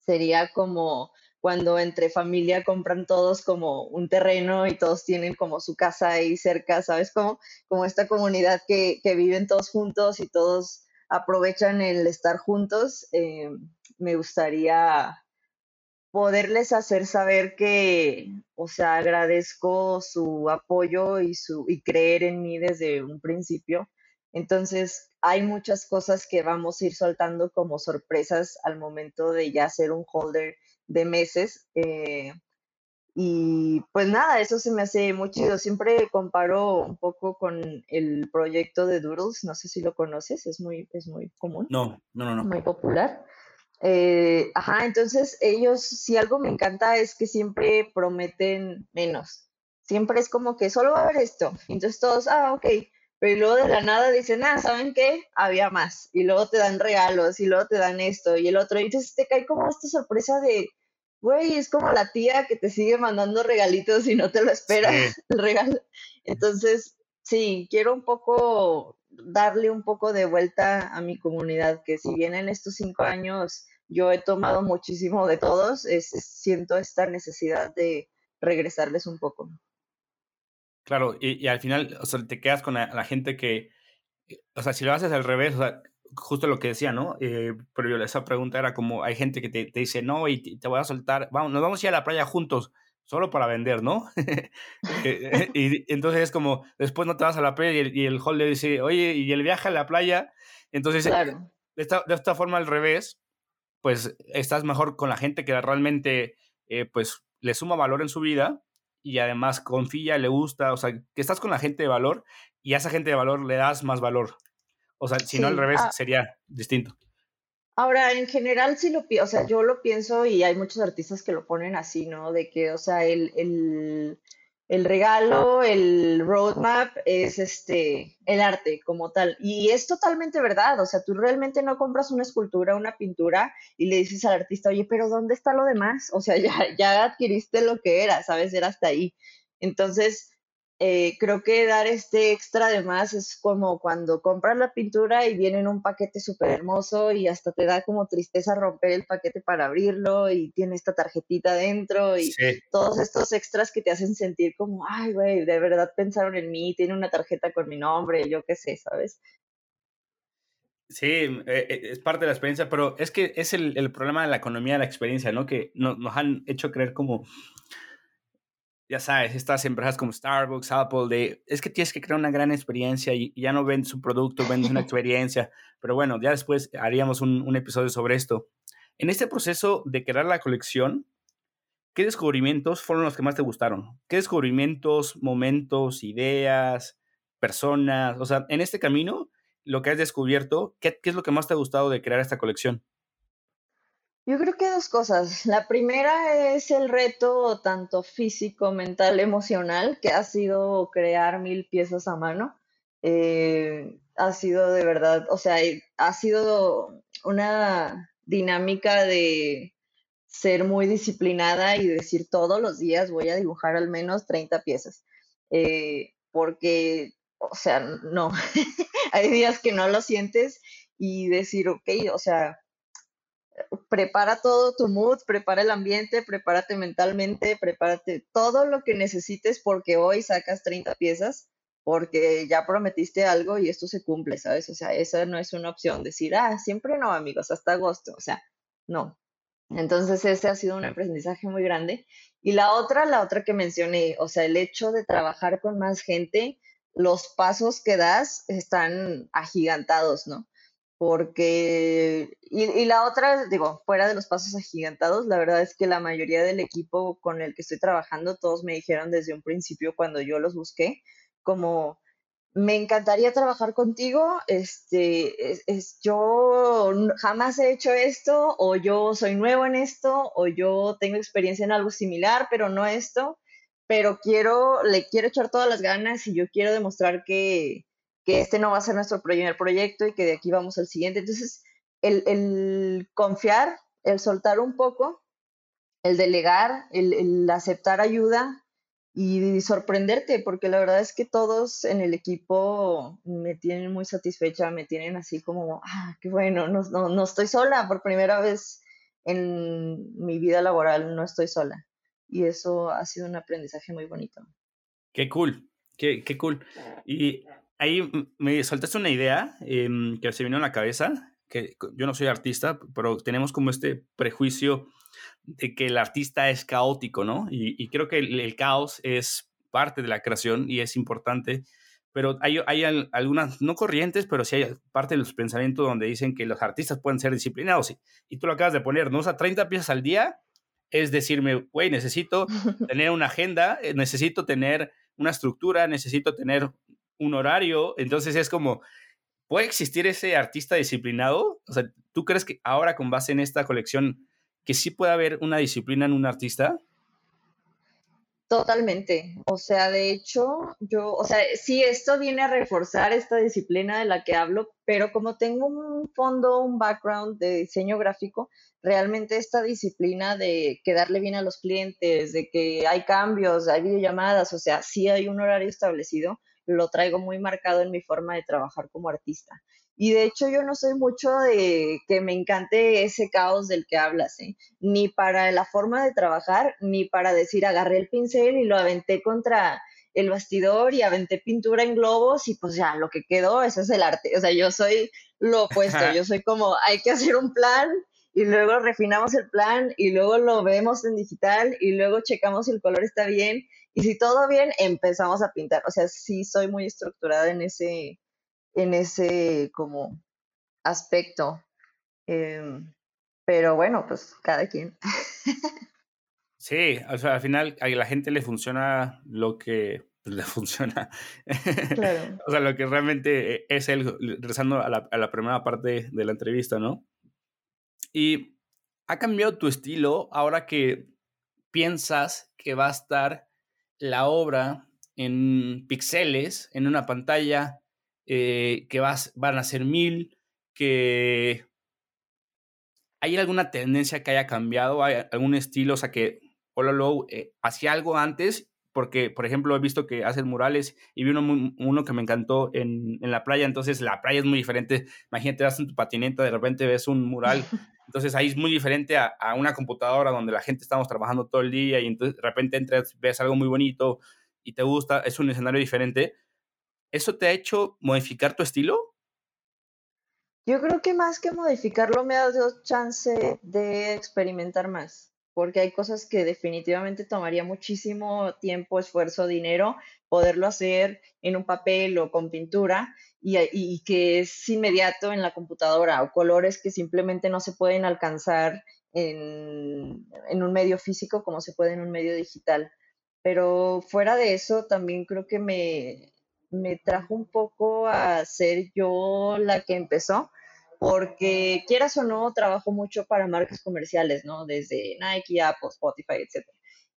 Speaker 2: sería como cuando entre familia compran todos como un terreno y todos tienen como su casa ahí cerca, ¿sabes? Como, como esta comunidad que, que viven todos juntos y todos aprovechan el estar juntos. Eh, me gustaría poderles hacer saber que, o sea, agradezco su apoyo y, su, y creer en mí desde un principio. Entonces, hay muchas cosas que vamos a ir soltando como sorpresas al momento de ya ser un holder de meses. Eh, y pues nada, eso se me hace muy chido. Siempre comparo un poco con el proyecto de Doodles, no sé si lo conoces, es muy, es muy común.
Speaker 1: No, no, no,
Speaker 2: Muy popular. Eh, ajá, entonces ellos, si algo me encanta es que siempre prometen menos. Siempre es como que solo va a haber esto. Entonces todos, ah, ok. Pero luego de la nada dicen, ah, ¿saben qué? Había más. Y luego te dan regalos y luego te dan esto y el otro. Y entonces te cae como esta sorpresa de, güey, es como la tía que te sigue mandando regalitos y no te lo esperas el regalo. Entonces, sí, quiero un poco darle un poco de vuelta a mi comunidad, que si bien en estos cinco años yo he tomado muchísimo de todos, siento esta necesidad de regresarles un poco.
Speaker 1: Claro, y, al final, o sea, te quedas con la, la, gente que, o sea, si lo haces al revés, o sea, justo lo que decía, ¿no? Eh, pero esa pregunta era como, hay gente que te, dice, no, y te, voy a soltar, vamos, nos vamos a ir a la playa juntos, solo para vender, ¿no? Eh, y entonces es como, después no te vas a la playa y el, y le dice, oye, y el viaje a la playa, entonces de, esta, de esta forma al revés, pues estás mejor con la gente que realmente, eh, pues, le suma valor en su vida y además confía, le gusta, o sea, que estás con la gente de valor y a esa gente de valor le das más valor. O sea, si no al revés, ah. sería distinto.
Speaker 2: Ahora, en general, sí lo pienso, o sea, yo lo pienso y hay muchos artistas que lo ponen así, ¿no? De que, o sea, el, el, el regalo, el roadmap es este, el arte como tal. Y es totalmente verdad, o sea, tú realmente no compras una escultura, una pintura y le dices al artista, oye, pero ¿dónde está lo demás? O sea, ya, ya adquiriste lo que era, ¿sabes? Era hasta ahí. Entonces, eh, creo que dar este extra de más es como cuando compras la pintura y viene en un paquete súper hermoso y hasta te da como tristeza romper el paquete para abrirlo y tiene esta tarjetita dentro y todos estos extras que te hacen sentir como, ay, güey, de verdad pensaron en mí, tiene una tarjeta con mi nombre, yo qué sé, ¿sabes?
Speaker 1: Sí, eh, eh, es parte de la experiencia, pero es que es el, el problema de la economía de la experiencia, ¿no? Que nos han hecho creer como ya sabes, estas empresas como Starbucks, Apple, de, es que tienes que crear una gran experiencia y, ya no vendes un producto, vendes una experiencia. Pero bueno, ya después haríamos un, episodio sobre esto. En este proceso de crear la colección, ¿qué descubrimientos fueron los que más te gustaron? ¿Qué descubrimientos, momentos, ideas, personas? O sea, en este camino, lo que has descubierto, ¿qué, qué es lo que más te ha gustado de crear esta colección?
Speaker 2: Yo creo que dos cosas. La primera es el reto tanto físico, mental, emocional, que ha sido crear mil piezas a mano. Eh, ha sido de verdad, o sea, ha sido una dinámica de ser muy disciplinada y decir todos los días voy a dibujar al menos 30 piezas. Eh, porque, o sea, no, hay días que no lo sientes y decir, ok, o sea, prepara todo tu mood, prepara el ambiente, prepárate mentalmente, prepárate todo lo que necesites porque hoy sacas 30 piezas porque ya prometiste algo y esto se cumple, ¿sabes? O sea, esa no es una opción, decir, ah, siempre no, amigos, hasta agosto, o sea, no. Entonces, ese ha sido un aprendizaje muy grande. Y la otra, la otra que mencioné, o sea, el hecho de trabajar con más gente, los pasos que das están agigantados, ¿no? Porque, y, y, la otra, digo, fuera de los pasos agigantados, la verdad es que la mayoría del equipo con el que estoy trabajando, todos me dijeron desde un principio cuando yo los busqué, como me encantaría trabajar contigo, este, es, yo jamás he hecho esto, o yo soy nuevo en esto, o yo tengo experiencia en algo similar, pero no esto, pero quiero, le quiero echar todas las ganas y yo quiero demostrar que, que este no va a ser nuestro primer proyecto y que de aquí vamos al siguiente. Entonces, el, el confiar, el soltar un poco, el delegar, el, aceptar ayuda, y sorprenderte, porque la verdad es que todos en el equipo me tienen muy satisfecha, me tienen así como, ah, qué bueno, no, no, no estoy sola, por primera vez en mi vida laboral no estoy sola. Y eso ha sido un aprendizaje muy bonito.
Speaker 1: Qué cool, qué, qué cool. Y ahí me soltaste una idea em, que se vino a la cabeza, que yo no soy artista, pero tenemos como este prejuicio de que el artista es caótico, ¿no? Y, creo que el, caos es parte de la creación y es importante, pero hay, hay algunas, no corrientes, pero sí hay parte de los pensamientos donde dicen que los artistas pueden ser disciplinados. Y, y tú lo acabas de poner, ¿no? O sea, 30 piezas al día es decirme, güey, necesito tener una agenda, eh, necesito tener una estructura, necesito tener un horario. Entonces es como, ¿puede existir ese artista disciplinado? O sea, ¿tú crees que ahora con base en esta colección que sí puede haber una disciplina en un artista?
Speaker 2: Totalmente. O sea, de hecho, yo, o sea, sí, esto viene a reforzar esta disciplina de la que hablo, pero como tengo un fondo, un background de diseño gráfico, realmente esta disciplina de quedarle bien a los clientes, de que hay cambios, hay videollamadas, o sea, sí hay un horario establecido, lo traigo muy marcado en mi forma de trabajar como artista. Y de hecho yo no soy mucho de que me encante ese caos del que hablas, ¿eh? ni para la forma de trabajar, ni para decir agarré el pincel y lo aventé contra el bastidor y aventé pintura en globos y pues ya lo que quedó, ese es el arte. O sea, yo soy lo opuesto, yo soy como hay que hacer un plan y luego refinamos el plan y luego lo vemos en digital y luego checamos si el color está bien y si todo bien empezamos a pintar. O sea, sí soy muy estructurada en ese en ese como aspecto. Em, pero bueno, pues cada quien.
Speaker 1: Sí, o sea, al final a la gente le funciona lo que pues, le funciona. Claro. o sea, lo que realmente es él, regresando a la, a la primera parte de la entrevista, ¿no? Y ha cambiado tu estilo ahora que piensas que va a estar la obra en píxeles, en una pantalla, eh, que vas, van a ser mil, que hay alguna tendencia que haya cambiado, hay algún estilo, o sea, que Hola Low eh, hacía algo antes, porque, por ejemplo, he visto que hacen murales y vi uno, uno que me encantó en, en, la playa, entonces la playa es muy diferente. Imagínate, vas en tu patineta, de repente ves un mural, entonces ahí es muy diferente a, a, una computadora donde la gente estamos trabajando todo el día y entonces de repente entras, ves algo muy bonito y te gusta, es un escenario diferente. ¿Eso te ha hecho modificar tu estilo?
Speaker 2: Yo creo que más que modificarlo me ha dado chance de experimentar más, porque hay cosas que definitivamente tomaría muchísimo tiempo, esfuerzo, dinero poderlo hacer en un papel o con pintura y, que es inmediato en la computadora o colores que simplemente no se pueden alcanzar en, en un medio físico como se puede en un medio digital. Pero fuera de eso, también creo que me, me trajo un poco a ser yo la que empezó, porque quieras o no, trabajo mucho para marcas comerciales, ¿no? Desde Nike, Apple, Spotify, etc.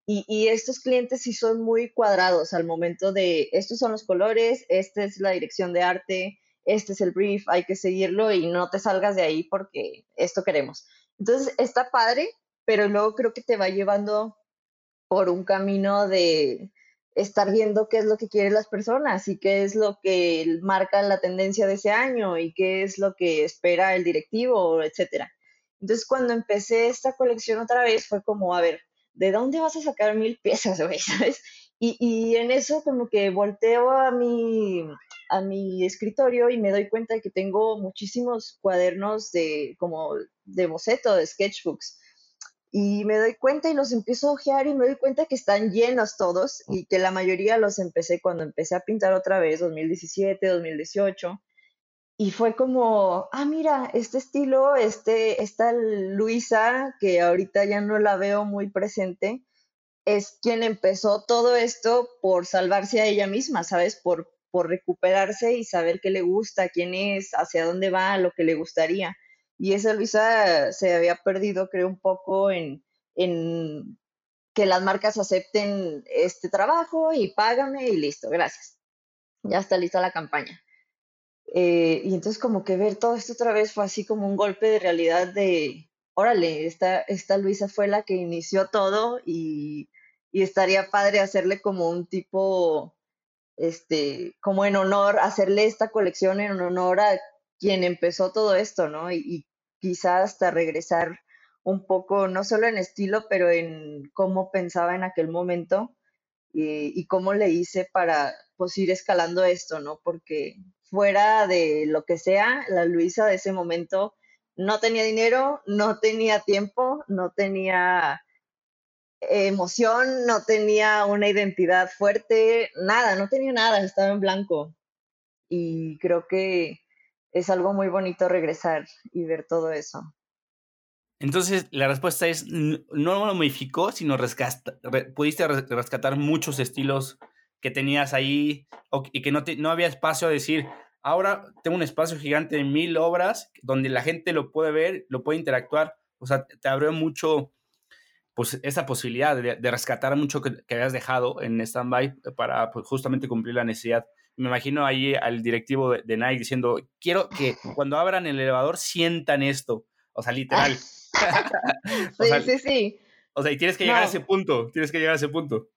Speaker 2: Y, y, estos clientes sí son muy cuadrados al momento de, estos son los colores, esta es la dirección de arte, este es el brief, hay que seguirlo y no te salgas de ahí porque esto queremos. Entonces, está padre, pero luego creo que te va llevando por un camino de, estar viendo qué es lo que quieren las personas y qué es lo que marca la tendencia de ese año y qué es lo que espera el directivo, etcétera. Entonces, cuando empecé esta colección otra vez, fue como, a ver, ¿de dónde vas a sacar mil piezas, güey? ¿Sabes? Y, en eso como que volteo a mi, a mi escritorio y me doy cuenta de que tengo muchísimos cuadernos de como de boceto, de sketchbooks. Y me doy cuenta y los empiezo a ojear y me doy cuenta que están llenos todos y que la mayoría los empecé cuando empecé a pintar otra vez, 2017, 2018. Y fue como, ah, mira, este estilo, este, esta Luisa, que ahorita ya no la veo muy presente, es quien empezó todo esto por salvarse a ella misma, ¿sabes? Por, por recuperarse y saber qué le gusta, quién es, hacia dónde va, lo que le gustaría. Y esa Luisa se había perdido, creo, un poco en, en que las marcas acepten este trabajo y págame y listo, gracias. Ya está lista la campaña. Eh, y entonces como que ver todo esto otra vez fue así como un golpe de realidad de, órale, esta, esta Luisa fue la que inició todo y, y estaría padre hacerle como un tipo, este, como en honor, hacerle esta colección en honor a quien empezó todo esto, ¿no? Y, y quizás hasta regresar un poco, no solo en estilo, pero en cómo pensaba en aquel momento y, y cómo le hice para pues ir escalando esto, ¿no? Porque fuera de lo que sea, la Luisa de ese momento no tenía dinero, no tenía tiempo, no tenía emoción, no tenía una identidad fuerte, nada, no tenía nada, estaba en blanco. Y creo que es algo muy bonito regresar y ver todo eso.
Speaker 1: Entonces, la respuesta es, no lo modificó, sino pudiste rescatar muchos estilos que tenías ahí y que no, no había espacio a decir, ahora tengo un espacio gigante de mil obras donde la gente lo puede ver, lo puede interactuar. O sea, te abrió mucho, pues, esa posibilidad de, rescatar mucho que, habías dejado en stand-by para pues, justamente cumplir la necesidad. Me imagino ahí al directivo de, de, Nike diciendo, quiero que cuando abran el elevador sientan esto. O sea, literal.
Speaker 2: sí, sí, sí.
Speaker 1: O sea, y tienes que llegar a ese punto, tienes que llegar a ese punto.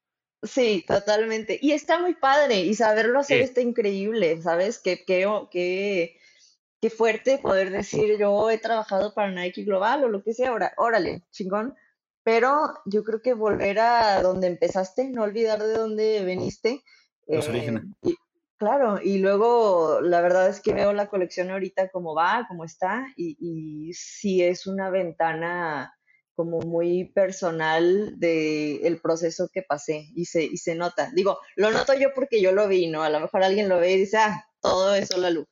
Speaker 2: Sí, totalmente. Y está muy padre y saberlo hacer está increíble, ¿sabes? Qué, qué, qué, qué fuerte poder decir yo he trabajado para Nike Global o lo que sea, ahora, órale, chingón. Pero yo creo que volver a donde empezaste, no olvidar de dónde veniste.
Speaker 1: Los eh,
Speaker 2: Y, claro, y luego la verdad es que veo la colección ahorita como va, como está, y, y sí es una ventana como muy personal de el proceso que pasé y se, y se nota. Digo, lo noto yo porque yo lo vi, ¿no? A lo mejor alguien lo ve y dice, ah, todo eso la luz.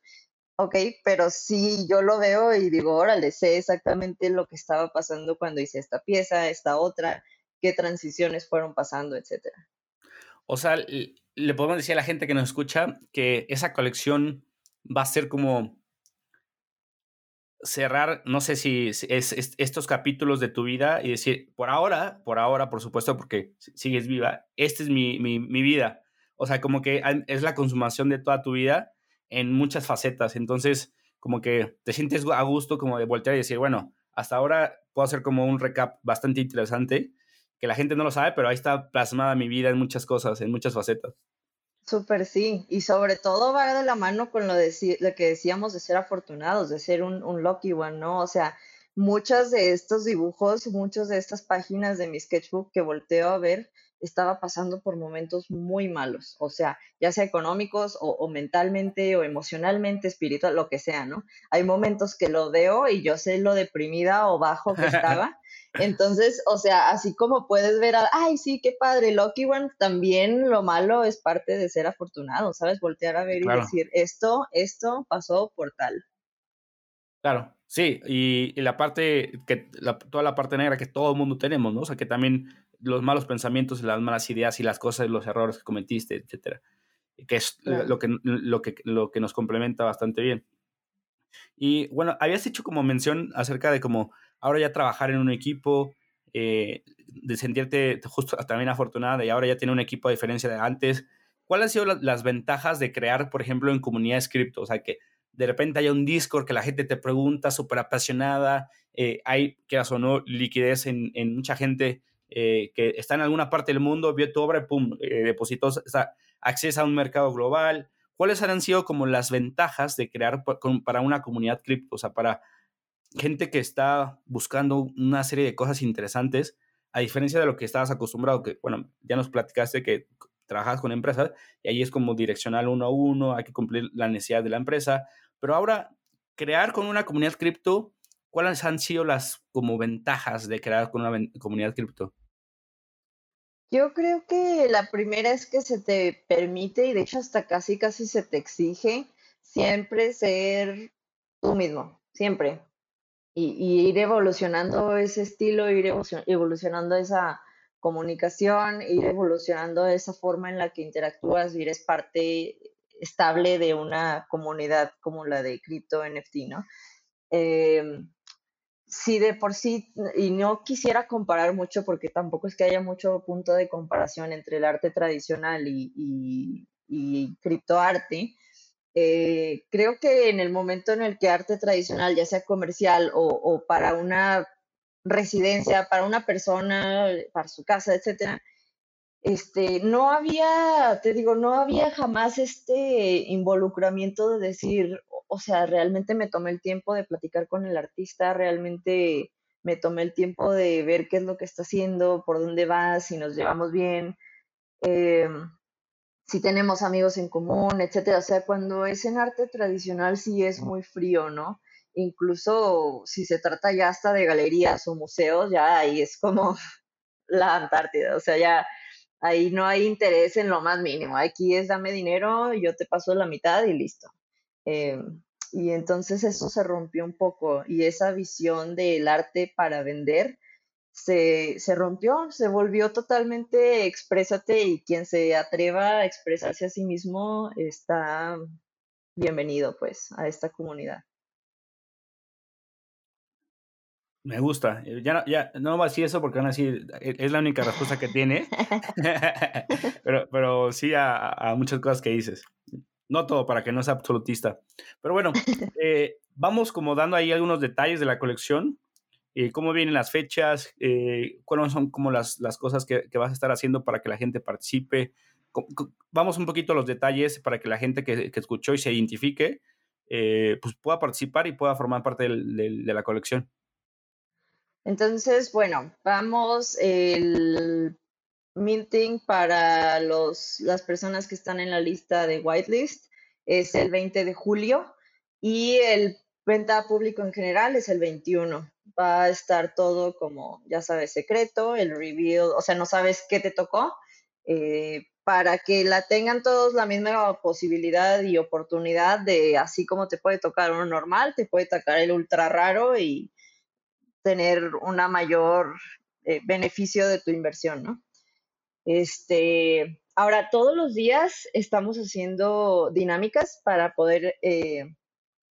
Speaker 2: Ok, pero sí, yo lo veo y digo, órale, sé exactamente lo que estaba pasando cuando hice esta pieza, esta otra, qué transiciones fueron pasando, etcétera.
Speaker 1: O sea, le podemos decir a la gente que nos escucha que esa colección va a ser como cerrar, no sé si es, estos capítulos de tu vida y decir, por ahora, por ahora, por supuesto, porque sigues viva, esta es mi, mi, mi, vida. O sea, como que es la consumación de toda tu vida en muchas facetas. Entonces, como que te sientes a gusto como de voltear y decir, bueno, hasta ahora puedo hacer como un recap bastante interesante, que la gente no lo sabe, pero ahí está plasmada mi vida en muchas cosas, en muchas facetas.
Speaker 2: Súper sí, y sobre todo va de la mano con lo, de, lo que decíamos de ser afortunados, de ser un, lucky one, ¿no? O sea, muchos de estos dibujos, muchas de estas páginas de mi sketchbook que volteo a ver, estaba pasando por momentos muy malos, o sea, ya sea económicos o, o, mentalmente o emocionalmente, espiritual, lo que sea, ¿no? Hay momentos que lo veo y yo sé lo deprimida o bajo que estaba entonces, o sea, así como puedes ver, ay, sí, qué padre, Lucky One, también lo malo es parte de ser afortunado, ¿sabes? Voltear a ver y decir, esto, esto pasó por tal.
Speaker 1: Claro, sí, y, la parte, que toda la parte negra que todo el mundo tenemos, ¿no? O sea, que también los malos pensamientos, las malas ideas y las cosas, los errores que cometiste, etcétera, que es lo, que, lo, que, lo que nos complementa bastante bien. Y bueno, habías hecho como mención acerca de como ahora ya trabajar en un equipo, eh, de sentirte justo también afortunada y ahora ya tiene un equipo a diferencia de antes. ¿Cuáles han sido las, ventajas de crear, por ejemplo, en comunidades cripto? O sea, que de repente haya un Discord que la gente te pregunta, súper apasionada, eh, hay, quieras o no, liquidez en, mucha gente eh, que está en alguna parte del mundo, vio tu obra y pum, depositó, o sea, accesa a un mercado global. ¿Cuáles han sido como las ventajas de crear para una comunidad cripto? O sea, para gente que está buscando una serie de cosas interesantes, a diferencia de lo que estabas acostumbrado, que, bueno, ya nos platicaste que trabajas con empresas y ahí es como direccional uno a uno, hay que cumplir la necesidad de la empresa. Pero ahora, crear con una comunidad cripto, ¿cuáles han sido las como ventajas de crear con una comunidad cripto?
Speaker 2: Yo creo que la primera es que se te permite y de hecho hasta casi casi se te exige siempre ser tú mismo, siempre. Y, ir evolucionando ese estilo, ir evolucionando esa comunicación, ir evolucionando esa forma en la que interactúas y eres parte estable de una comunidad como la de cripto NFT, ¿no? Em, si de por sí, y no quisiera comparar mucho porque tampoco es que haya mucho punto de comparación entre el arte tradicional y, y, y criptoarte, eh, creo que en el momento en el que arte tradicional, ya sea comercial o, o, para una residencia, para una persona, para su casa, etcétera, este, no había, te digo, no había jamás este involucramiento de decir, o sea, realmente me tomé el tiempo de platicar con el artista, realmente me tomé el tiempo de ver qué es lo que está haciendo, por dónde va, si nos llevamos bien, em, si tenemos amigos en común, etcétera. O sea, cuando es en arte tradicional sí es muy frío, ¿no? Incluso si se trata ya hasta de galerías o museos, ya ahí es como la Antártida, o sea, ya ahí no hay interés en lo más mínimo. Aquí es dame dinero, yo te paso la mitad y listo. Em, y entonces eso se rompió un poco y esa visión del arte para vender se, se rompió, se volvió totalmente exprésate y quien se atreva a expresarse a sí mismo está bienvenido pues a esta comunidad.
Speaker 1: Me gusta. Eh, ya, ya no va a decir eso porque van a decir, e, es la única respuesta que tiene. pero, pero sí a, a, muchas cosas que dices. No todo para que no sea absolutista. Pero bueno, eh, vamos como dando ahí algunos detalles de la colección. Eh, cómo vienen las fechas, eh, cuáles son como las, las cosas que, que, vas a estar haciendo para que la gente participe. Vamos un poquito a los detalles para que la gente que, que escuchó y se identifique, eh, pues pueda participar y pueda formar parte del, del, de la colección.
Speaker 2: Entonces, bueno, vamos el minting para los, las personas que están en la lista de whitelist es el 20 de julio y el venta público en general es el 21. Va a estar todo como, ya sabes, secreto, el reveal, o sea, no sabes qué te tocó, eh, para que la tengan todos la misma posibilidad y oportunidad de, así como te puede tocar uno normal, te puede tocar el ultra raro y tener una mayor eh, beneficio de tu inversión, ¿no? Este, ahora, todos los días estamos haciendo dinámicas para poder eh,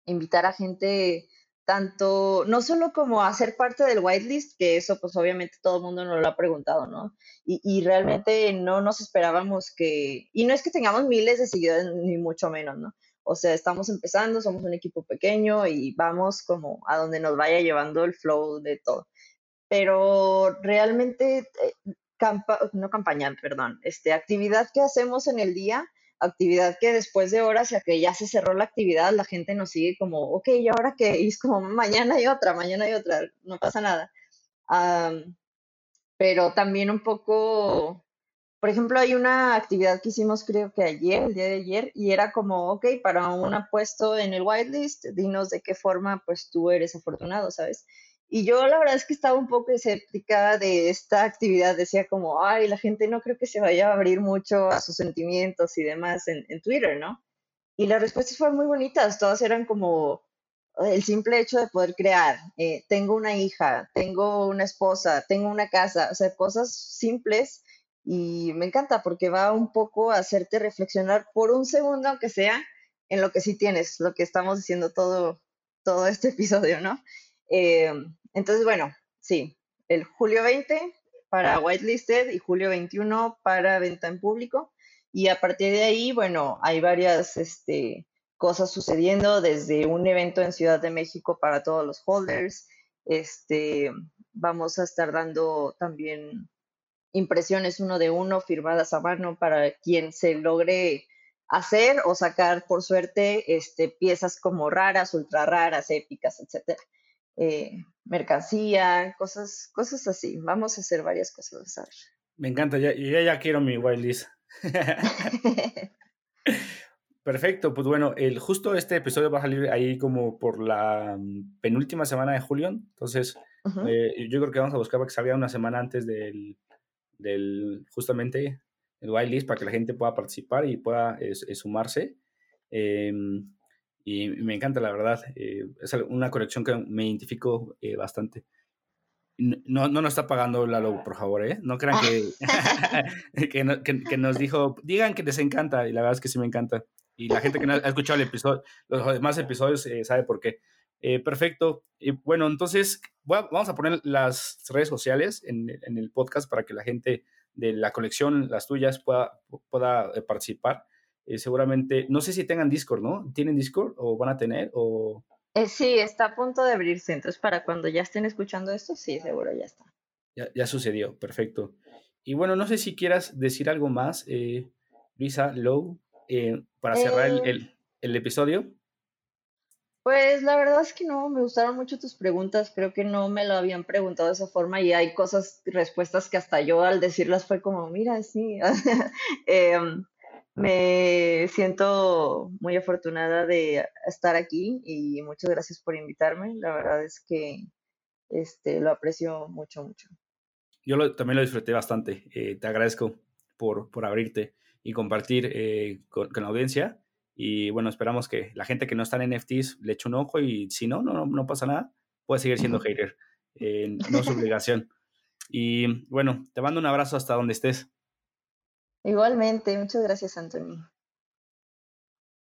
Speaker 2: invitar a gente tanto, no solo como a ser parte del whitelist, que eso pues obviamente todo el mundo nos lo ha preguntado, ¿no? Y, y, realmente no nos esperábamos que, y no es que tengamos miles de seguidores, ni mucho menos, ¿no? O sea, estamos empezando, somos un equipo pequeño y vamos como a donde nos vaya llevando el flow de todo. Pero realmente eh, no campaña, perdón, este, actividad que hacemos en el día, actividad que después de horas, ya que ya se cerró la actividad, la gente nos sigue como, ok, ¿y ahora qué? Es como, mañana hay otra, mañana hay otra, no pasa nada. pero también un poco, por ejemplo, hay una actividad que hicimos creo que ayer, el día de ayer, y era como, ok, para un apuesto en el whitelist, dinos de qué forma pues tú eres afortunado, ¿sabes? Y yo la verdad es que estaba un poco escéptica de esta actividad. Decía como, ay, la gente no creo que se vaya a abrir mucho a sus sentimientos y demás en, en Twitter, ¿no? Y las respuestas fueron muy bonitas. Todas eran como el simple hecho de poder crear. Eh, tengo una hija, tengo una esposa, tengo una casa. O sea, cosas simples. Y me encanta porque va un poco a hacerte reflexionar por un segundo, aunque sea, en lo que sí tienes, lo que estamos diciendo todo, todo este episodio, ¿no? Eh, entonces, bueno, sí, el julio 20 para whitelisted y julio 21 para venta en público. Y a partir de ahí, bueno, hay varias este, cosas sucediendo, desde un evento en Ciudad de México para todos los holders. Este, vamos a estar dando también impresiones uno de uno firmadas a mano para quien se logre hacer o sacar por suerte este, piezas como raras, ultra raras, épicas, etcétera. Eh, mercancía, cosas, cosas así. Vamos a hacer varias cosas.
Speaker 1: Me encanta, ya, ya, ya quiero mi whitelist. Perfecto, pues bueno, el, justo este episodio va a salir ahí como por la mm, penúltima semana de julio, entonces eh, yo creo que vamos a buscar para que salga una semana antes del, del justamente el whitelist para que la gente pueda participar y pueda sumarse. Em, y me encanta, la verdad, eh, es una colección que me identifico eh, bastante. No, no nos está pagando Lalo, por favor, ¿eh? No crean que, que, que, nos dijo, digan que les encanta, y la verdad es que sí me encanta. Y la gente que no ha escuchado el episodio, los demás episodios eh, sabe por qué. Perfecto. Y bueno, entonces vamos a poner las redes sociales en, en, el podcast para que la gente de la colección, las tuyas, pueda, pueda eh, seguramente, no sé si tengan Discord, ¿no? ¿Tienen Discord o van a tener? O...
Speaker 2: Eh, sí, está a punto de abrirse, entonces para cuando ya estén escuchando esto, sí, seguro ya está.
Speaker 1: Ya, sucedió, perfecto. Y bueno, no sé si quieras decir algo más, eh, Luisa Lowe, para cerrar el, el, episodio.
Speaker 2: Pues la verdad es que no, me gustaron mucho tus preguntas, creo que no me lo habían preguntado de esa forma y hay cosas, respuestas que hasta yo al decirlas fue como, mira, sí. Em, me siento muy afortunada de estar aquí y muchas gracias por invitarme. La verdad es que este, lo aprecio mucho, mucho.
Speaker 1: Yo también lo disfruté bastante. Eh, te agradezco por, por, abrirte y compartir eh, con, la audiencia. Y bueno, esperamos que la gente que no está en NFTs le eche un ojo y si no, no, no pasa nada. Puede seguir siendo hater. Eh, no es obligación. Y bueno, te mando un abrazo hasta donde estés.
Speaker 2: Igualmente, muchas gracias, Anthony.